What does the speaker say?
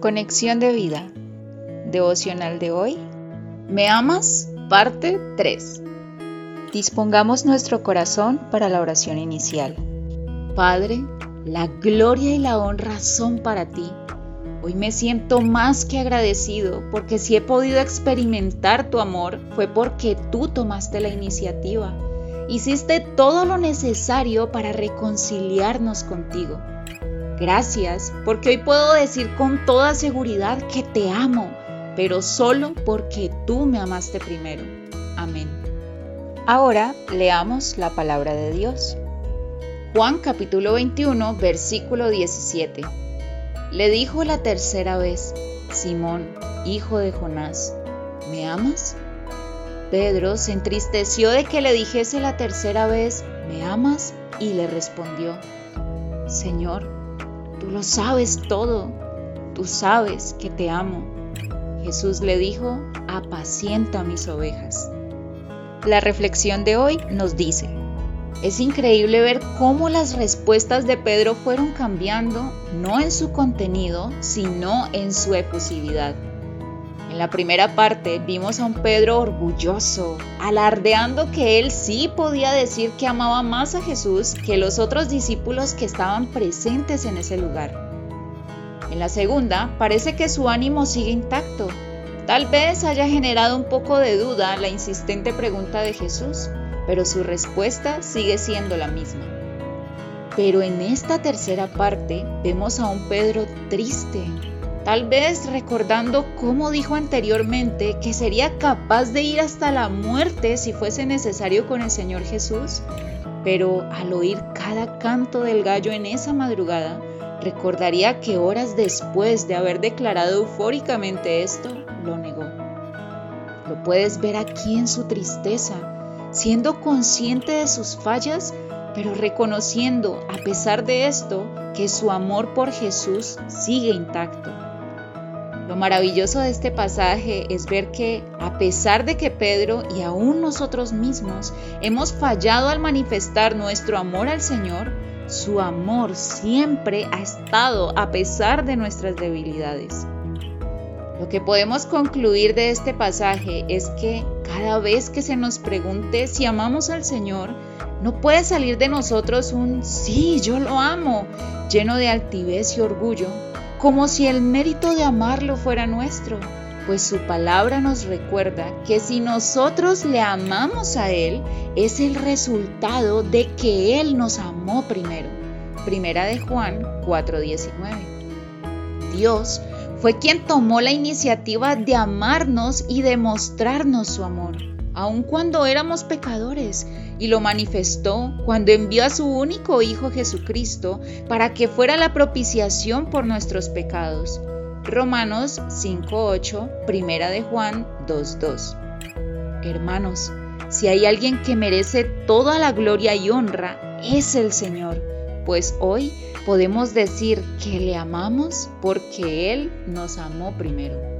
Conexión de vida. Devocional de hoy. ¿Me amas? Parte 3. Dispongamos nuestro corazón para la oración inicial. Padre, la gloria y la honra son para ti. Hoy me siento más que agradecido porque si he podido experimentar tu amor fue porque tú tomaste la iniciativa. Hiciste todo lo necesario para reconciliarnos contigo. Gracias porque hoy puedo decir con toda seguridad que te amo, pero solo porque tú me amaste primero. Amén. Ahora leamos la palabra de Dios. Juan capítulo 21, versículo 17. Le dijo la tercera vez, Simón, hijo de Jonás, ¿me amas? Pedro se entristeció de que le dijese la tercera vez, ¿me amas? Y le respondió, Señor, tú lo sabes todo, tú sabes que te amo. Jesús le dijo, apacienta mis ovejas. La reflexión de hoy nos dice, es increíble ver cómo las respuestas de Pedro fueron cambiando, no en su contenido, sino en su efusividad. En la primera parte vimos a un Pedro orgulloso, alardeando que él sí podía decir que amaba más a Jesús que los otros discípulos que estaban presentes en ese lugar. En la segunda, parece que su ánimo sigue intacto. Tal vez haya generado un poco de duda la insistente pregunta de Jesús, pero su respuesta sigue siendo la misma. Pero en esta tercera parte vemos a un Pedro triste, tal vez recordando cómo dijo anteriormente que sería capaz de ir hasta la muerte si fuese necesario con el Señor Jesús, pero al oír cada canto del gallo en esa madrugada, recordaría que horas después de haber declarado eufóricamente esto, lo negó. Lo puedes ver aquí en su tristeza, siendo consciente de sus fallas, pero reconociendo, a pesar de esto, que su amor por Jesús sigue intacto. Lo maravilloso de este pasaje es ver que, a pesar de que Pedro y aún nosotros mismos hemos fallado al manifestar nuestro amor al Señor, su amor siempre ha estado a pesar de nuestras debilidades. Lo que podemos concluir de este pasaje es que cada vez que se nos pregunte si amamos al Señor, no puede salir de nosotros un sí, yo lo amo, lleno de altivez y orgullo, como si el mérito de amarlo fuera nuestro, pues su palabra nos recuerda que si nosotros le amamos a Él, es el resultado de que Él nos amó primero. Primera de Juan 4:19. Dios fue quien tomó la iniciativa de amarnos y demostrarnos su amor, aun cuando éramos pecadores, y lo manifestó cuando envió a su único Hijo Jesucristo para que fuera la propiciación por nuestros pecados. Romanos 5.8, Primera de Juan 2.2. Hermanos, si hay alguien que merece toda la gloria y honra, es el Señor pues hoy podemos decir que le amamos porque Él nos amó primero.